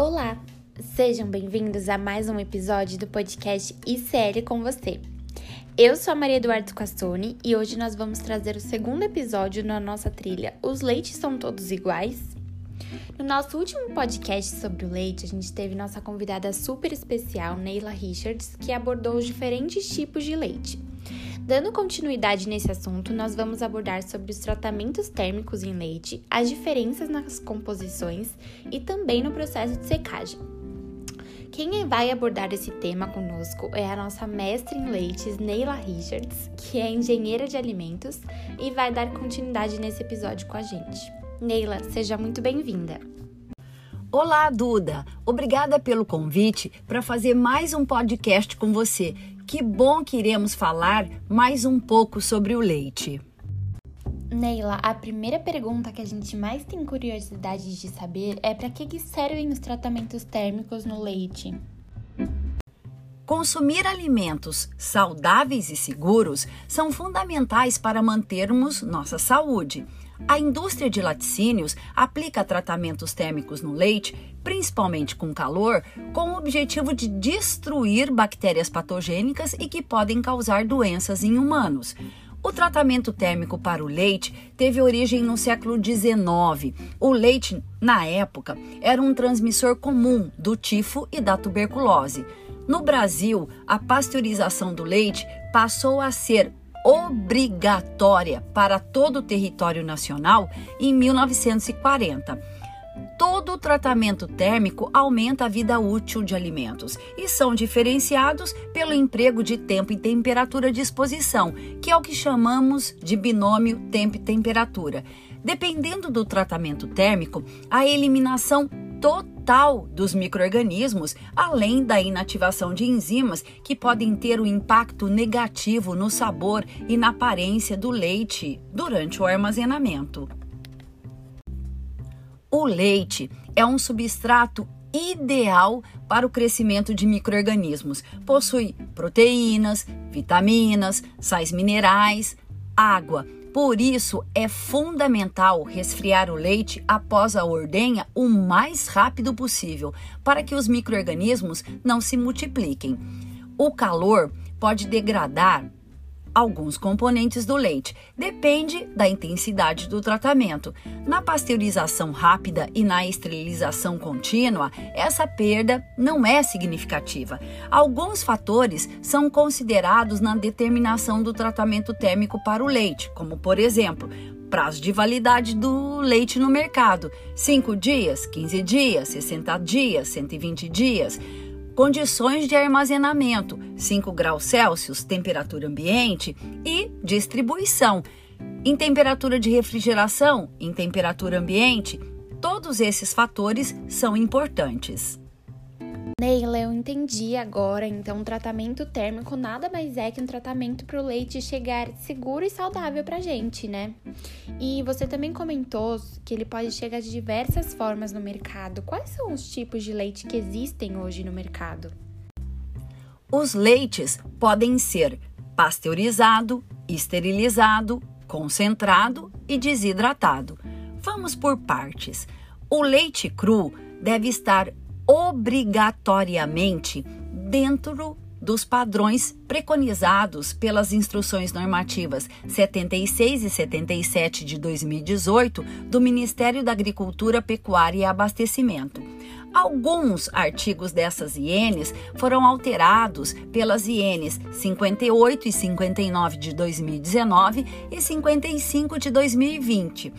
Olá! Sejam bem-vindos a mais um episódio do podcast ICL com você. Eu sou a Maria Eduardo Castone e hoje nós vamos trazer o segundo episódio na nossa trilha Os Leites São Todos Iguais? No nosso último podcast sobre o leite, a gente teve nossa convidada super especial, Neila Richards, que abordou os diferentes tipos de leite. Dando continuidade nesse assunto, nós vamos abordar sobre os tratamentos térmicos em leite, as diferenças nas composições e também no processo de secagem. Quem vai abordar esse tema conosco é a nossa mestre em leites, Neila Richards, que é engenheira de alimentos e vai dar continuidade nesse episódio com a gente. Neila, seja muito bem-vinda. Olá, Duda! Obrigada pelo convite para fazer mais um podcast com você que bom que iremos falar mais um pouco sobre o leite. Neila, a primeira pergunta que a gente mais tem curiosidade de saber é para que, que servem os tratamentos térmicos no leite? Consumir alimentos saudáveis e seguros são fundamentais para mantermos nossa saúde. A indústria de laticínios aplica tratamentos térmicos no leite, principalmente com calor, com o objetivo de destruir bactérias patogênicas e que podem causar doenças em humanos. O tratamento térmico para o leite teve origem no século XIX. O leite, na época, era um transmissor comum do tifo e da tuberculose. No Brasil, a pasteurização do leite passou a ser obrigatória para todo o território nacional em 1940. Todo tratamento térmico aumenta a vida útil de alimentos e são diferenciados pelo emprego de tempo e temperatura de exposição, que é o que chamamos de binômio tempo e temperatura. Dependendo do tratamento térmico, a eliminação total dos microorganismos, além da inativação de enzimas que podem ter um impacto negativo no sabor e na aparência do leite durante o armazenamento. O leite é um substrato ideal para o crescimento de microorganismos. Possui proteínas, vitaminas, sais minerais, água por isso, é fundamental resfriar o leite após a ordenha o mais rápido possível, para que os microorganismos não se multipliquem. O calor pode degradar alguns componentes do leite. Depende da intensidade do tratamento. Na pasteurização rápida e na esterilização contínua, essa perda não é significativa. Alguns fatores são considerados na determinação do tratamento térmico para o leite, como por exemplo, prazo de validade do leite no mercado: 5 dias, 15 dias, 60 dias, 120 dias condições de armazenamento, 5 graus Celsius, temperatura ambiente e distribuição. Em temperatura de refrigeração, em temperatura ambiente, todos esses fatores são importantes. Neila, eu entendi agora. Então, tratamento térmico nada mais é que um tratamento para o leite chegar seguro e saudável para gente, né? E você também comentou que ele pode chegar de diversas formas no mercado. Quais são os tipos de leite que existem hoje no mercado? Os leites podem ser pasteurizado, esterilizado, concentrado e desidratado. Vamos por partes. O leite cru deve estar obrigatoriamente dentro dos padrões preconizados pelas instruções normativas 76 e 77 de 2018 do Ministério da Agricultura, Pecuária e Abastecimento. Alguns artigos dessas INs foram alterados pelas INs 58 e 59 de 2019 e 55 de 2020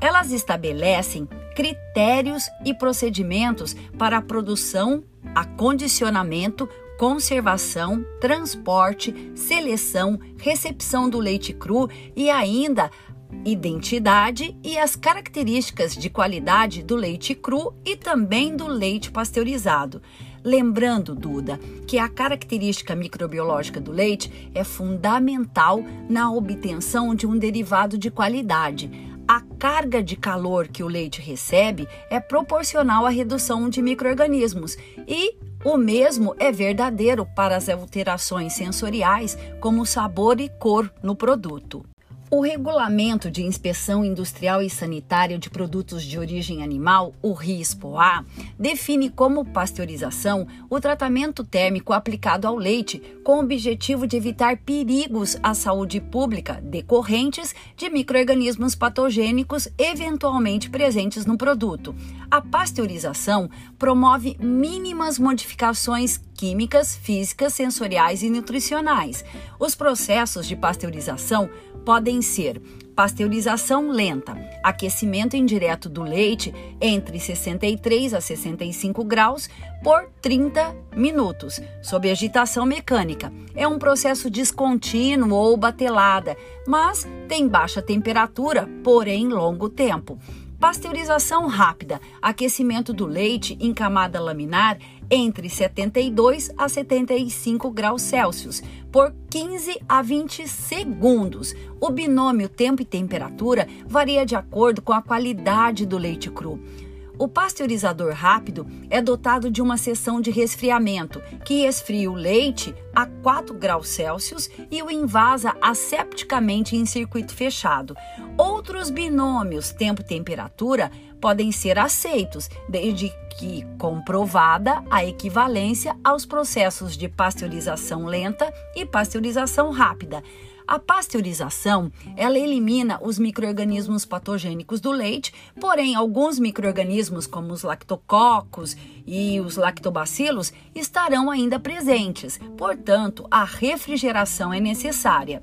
elas estabelecem critérios e procedimentos para a produção, acondicionamento, conservação, transporte, seleção, recepção do leite cru e ainda identidade e as características de qualidade do leite cru e também do leite pasteurizado. Lembrando, Duda, que a característica microbiológica do leite é fundamental na obtenção de um derivado de qualidade a carga de calor que o leite recebe é proporcional à redução de microorganismos e o mesmo é verdadeiro para as alterações sensoriais, como sabor e cor no produto. O Regulamento de Inspeção Industrial e Sanitária de Produtos de Origem Animal, o RISPOA, define como pasteurização o tratamento térmico aplicado ao leite com o objetivo de evitar perigos à saúde pública decorrentes de microorganismos patogênicos eventualmente presentes no produto. A pasteurização promove mínimas modificações químicas, físicas, sensoriais e nutricionais. Os processos de pasteurização podem ser pasteurização lenta, aquecimento indireto do leite entre 63 a 65 graus por 30 minutos, sob agitação mecânica. É um processo descontínuo ou batelada, mas tem baixa temperatura, porém longo tempo. Pasteurização rápida, aquecimento do leite em camada laminar entre 72 a 75 graus Celsius por 15 a 20 segundos. O binômio tempo e temperatura varia de acordo com a qualidade do leite cru. O pasteurizador rápido é dotado de uma seção de resfriamento que esfria o leite a 4 graus Celsius e o invasa asepticamente em circuito fechado. Outros binômios tempo-temperatura podem ser aceitos, desde que comprovada a equivalência aos processos de pasteurização lenta e pasteurização rápida. A pasteurização, ela elimina os microorganismos patogênicos do leite, porém alguns microorganismos como os lactococos e os lactobacilos estarão ainda presentes. Portanto, a refrigeração é necessária.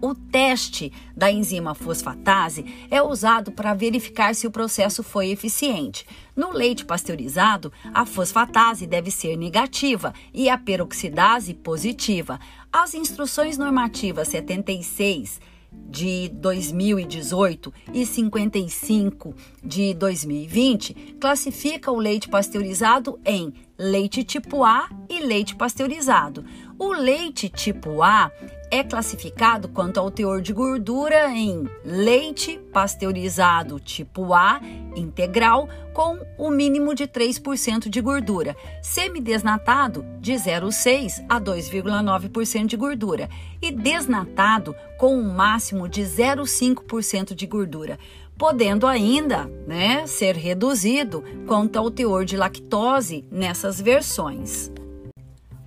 O teste da enzima fosfatase é usado para verificar se o processo foi eficiente. No leite pasteurizado, a fosfatase deve ser negativa e a peroxidase positiva. As instruções normativas 76 de 2018 e 55 de 2020 classifica o leite pasteurizado em leite tipo A e leite pasteurizado. O leite tipo A é classificado quanto ao teor de gordura em leite pasteurizado tipo A integral com o mínimo de 3% de gordura, semidesnatado de 0,6 a 2,9% de gordura e desnatado com um máximo de 0,5% de gordura, podendo ainda, né, ser reduzido quanto ao teor de lactose nessas versões.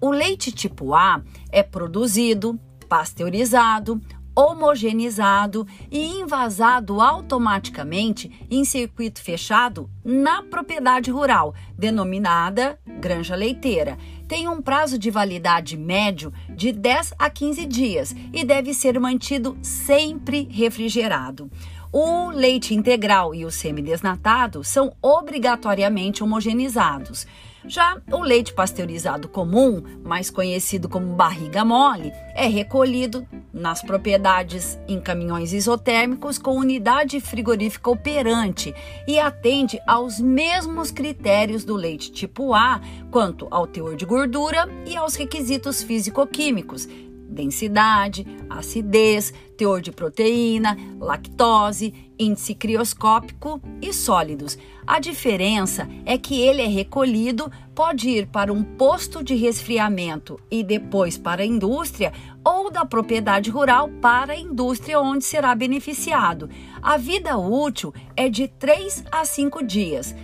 O leite tipo A é produzido, pasteurizado, homogeneizado e invasado automaticamente em circuito fechado na propriedade rural, denominada granja leiteira. Tem um prazo de validade médio de 10 a 15 dias e deve ser mantido sempre refrigerado. O leite integral e o semidesnatado são obrigatoriamente homogeneizados. Já o leite pasteurizado comum, mais conhecido como barriga mole, é recolhido nas propriedades em caminhões isotérmicos com unidade frigorífica operante e atende aos mesmos critérios do leite tipo A quanto ao teor de gordura e aos requisitos físico-químicos densidade, acidez, teor de proteína, lactose, índice crioscópico e sólidos. A diferença é que ele é recolhido, pode ir para um posto de resfriamento e depois para a indústria ou da propriedade rural para a indústria onde será beneficiado. A vida útil é de 3 a 5 dias.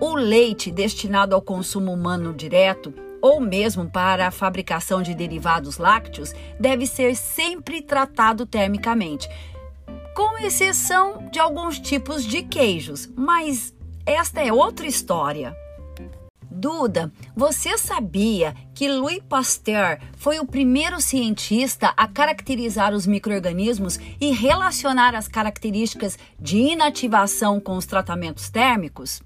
O leite destinado ao consumo humano direto ou mesmo para a fabricação de derivados lácteos, deve ser sempre tratado termicamente, com exceção de alguns tipos de queijos, mas esta é outra história. Duda, você sabia que Louis Pasteur foi o primeiro cientista a caracterizar os microrganismos e relacionar as características de inativação com os tratamentos térmicos?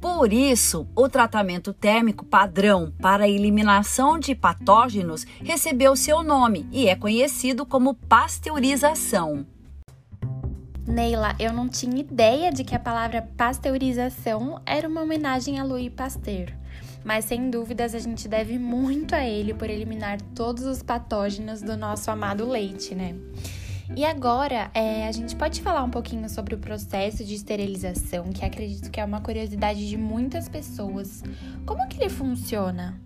Por isso, o tratamento térmico padrão para eliminação de patógenos recebeu seu nome e é conhecido como pasteurização. Neila, eu não tinha ideia de que a palavra pasteurização era uma homenagem a Louis Pasteur. Mas sem dúvidas a gente deve muito a ele por eliminar todos os patógenos do nosso amado leite, né? E agora, é, a gente pode falar um pouquinho sobre o processo de esterilização, que acredito que é uma curiosidade de muitas pessoas. Como que ele funciona?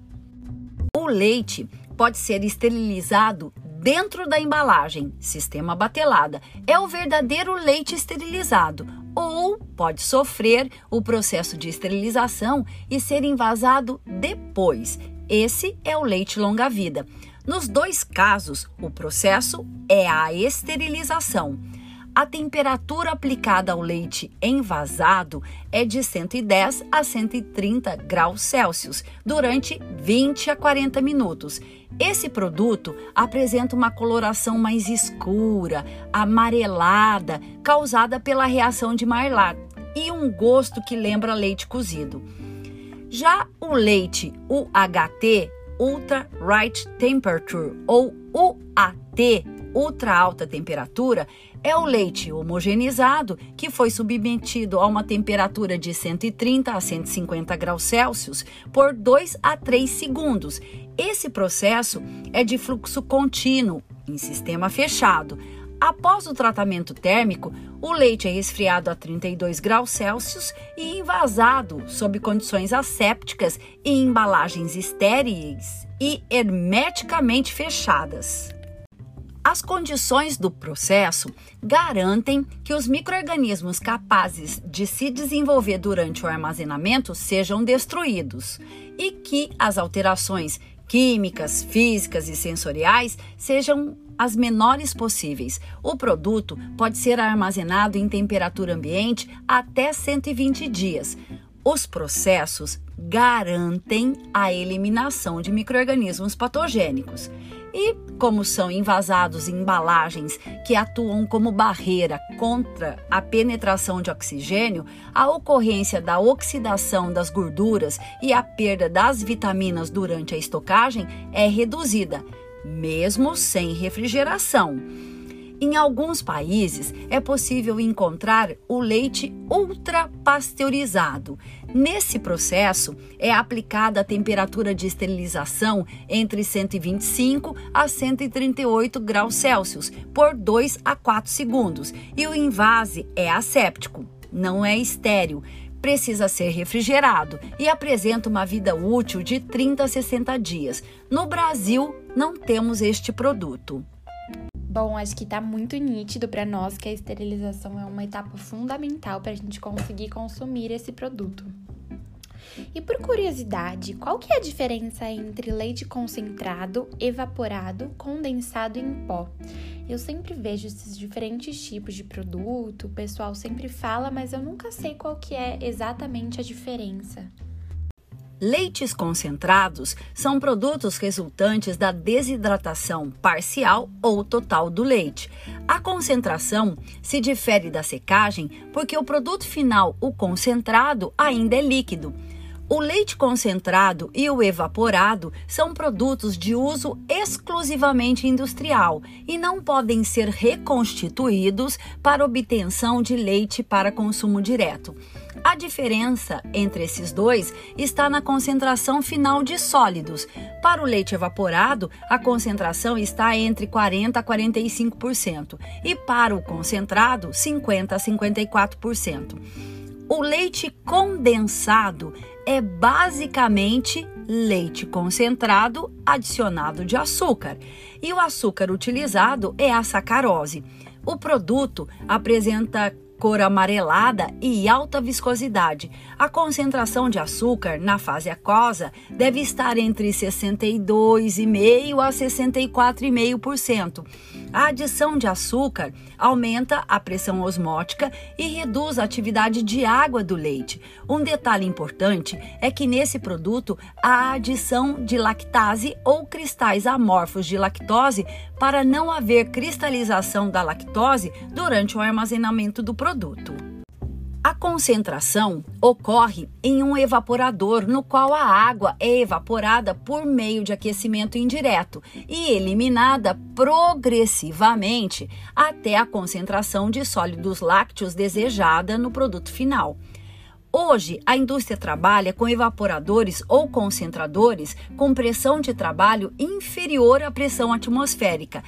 O leite pode ser esterilizado dentro da embalagem, sistema batelada, é o verdadeiro leite esterilizado, ou pode sofrer o processo de esterilização e ser envasado depois. Esse é o leite longa-vida. Nos dois casos, o processo é a esterilização. A temperatura aplicada ao leite envasado é de 110 a 130 graus Celsius durante 20 a 40 minutos. Esse produto apresenta uma coloração mais escura, amarelada, causada pela reação de Maillard e um gosto que lembra leite cozido. Já o leite UHT, Ultra Right Temperature, ou UAT, ultra alta temperatura, é o leite homogeneizado que foi submetido a uma temperatura de 130 a 150 graus Celsius por 2 a 3 segundos. Esse processo é de fluxo contínuo em sistema fechado. Após o tratamento térmico, o leite é resfriado a 32 graus Celsius e envasado sob condições assépticas em embalagens estéreis e hermeticamente fechadas. As condições do processo garantem que os microorganismos capazes de se desenvolver durante o armazenamento sejam destruídos e que as alterações químicas, físicas e sensoriais sejam as menores possíveis. O produto pode ser armazenado em temperatura ambiente até 120 dias. Os processos garantem a eliminação de microorganismos patogênicos. E, como são envasados em embalagens que atuam como barreira contra a penetração de oxigênio, a ocorrência da oxidação das gorduras e a perda das vitaminas durante a estocagem é reduzida, mesmo sem refrigeração. Em alguns países é possível encontrar o leite ultrapasteurizado. Nesse processo é aplicada a temperatura de esterilização entre 125 a 138 graus Celsius por 2 a 4 segundos e o invase é asséptico, não é estéril precisa ser refrigerado e apresenta uma vida útil de 30 a 60 dias. No Brasil, não temos este produto. Bom, acho que tá muito nítido para nós que a esterilização é uma etapa fundamental para a gente conseguir consumir esse produto. E por curiosidade, qual que é a diferença entre leite concentrado, evaporado, condensado em pó? Eu sempre vejo esses diferentes tipos de produto, o pessoal sempre fala, mas eu nunca sei qual que é exatamente a diferença. Leites concentrados são produtos resultantes da desidratação parcial ou total do leite. A concentração se difere da secagem porque o produto final, o concentrado, ainda é líquido. O leite concentrado e o evaporado são produtos de uso exclusivamente industrial e não podem ser reconstituídos para obtenção de leite para consumo direto. A diferença entre esses dois está na concentração final de sólidos. Para o leite evaporado, a concentração está entre 40 a 45% e para o concentrado, 50 a 54%. O leite condensado é basicamente leite concentrado adicionado de açúcar, e o açúcar utilizado é a sacarose. O produto apresenta cor amarelada e alta viscosidade. A concentração de açúcar na fase aquosa deve estar entre 62,5% a 64,5%. A adição de açúcar aumenta a pressão osmótica e reduz a atividade de água do leite. Um detalhe importante é que nesse produto há adição de lactase ou cristais amorfos de lactose para não haver cristalização da lactose durante o armazenamento do produto. A concentração ocorre em um evaporador no qual a água é evaporada por meio de aquecimento indireto e eliminada progressivamente até a concentração de sólidos lácteos desejada no produto final. Hoje, a indústria trabalha com evaporadores ou concentradores com pressão de trabalho inferior à pressão atmosférica.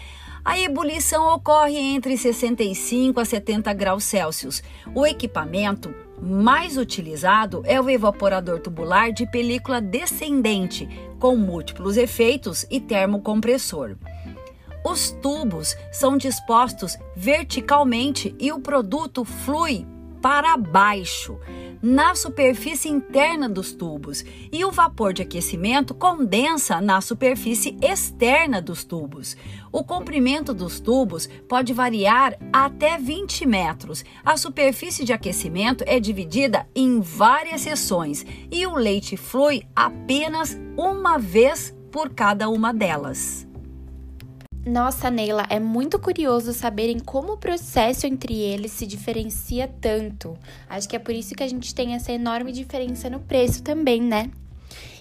A ebulição ocorre entre 65 a 70 graus Celsius. O equipamento mais utilizado é o evaporador tubular de película descendente, com múltiplos efeitos e termocompressor. Os tubos são dispostos verticalmente e o produto flui para baixo na superfície interna dos tubos e o vapor de aquecimento condensa na superfície externa dos tubos. O comprimento dos tubos pode variar até 20 metros. A superfície de aquecimento é dividida em várias seções e o leite flui apenas uma vez por cada uma delas. Nossa, Neila, é muito curioso saberem como o processo entre eles se diferencia tanto. Acho que é por isso que a gente tem essa enorme diferença no preço também, né?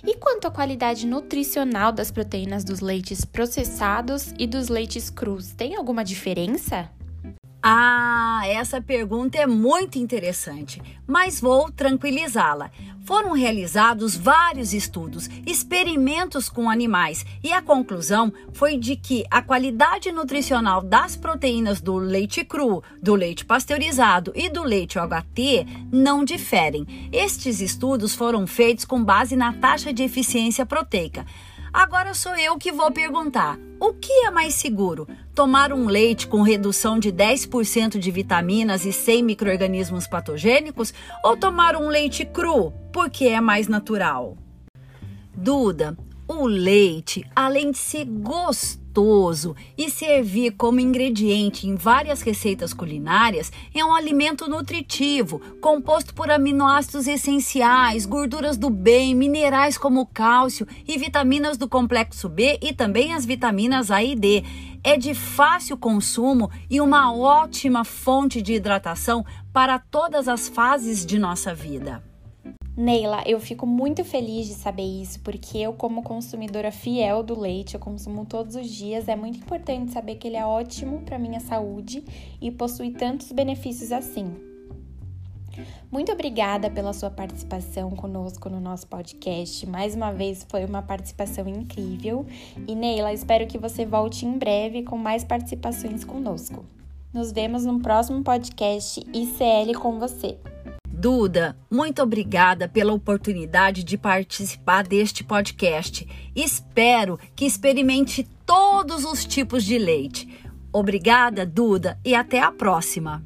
E quanto à qualidade nutricional das proteínas dos leites processados e dos leites crus, tem alguma diferença? Ah, essa pergunta é muito interessante, mas vou tranquilizá-la. Foram realizados vários estudos, experimentos com animais, e a conclusão foi de que a qualidade nutricional das proteínas do leite cru, do leite pasteurizado e do leite OHT não diferem. Estes estudos foram feitos com base na taxa de eficiência proteica. Agora sou eu que vou perguntar: o que é mais seguro? Tomar um leite com redução de 10% de vitaminas e 100 microorganismos patogênicos ou tomar um leite cru, porque é mais natural? Duda, o leite, além de ser gostoso, gostoso e servir como ingrediente em várias receitas culinárias, é um alimento nutritivo, composto por aminoácidos essenciais, gorduras do bem, minerais como cálcio e vitaminas do complexo B e também as vitaminas A e D. É de fácil consumo e uma ótima fonte de hidratação para todas as fases de nossa vida. Neila, eu fico muito feliz de saber isso, porque eu, como consumidora fiel do leite, eu consumo todos os dias. É muito importante saber que ele é ótimo para minha saúde e possui tantos benefícios assim. Muito obrigada pela sua participação conosco no nosso podcast. Mais uma vez foi uma participação incrível. E Neila, espero que você volte em breve com mais participações conosco. Nos vemos no próximo podcast ICL com você. Duda, muito obrigada pela oportunidade de participar deste podcast. Espero que experimente todos os tipos de leite. Obrigada, Duda, e até a próxima.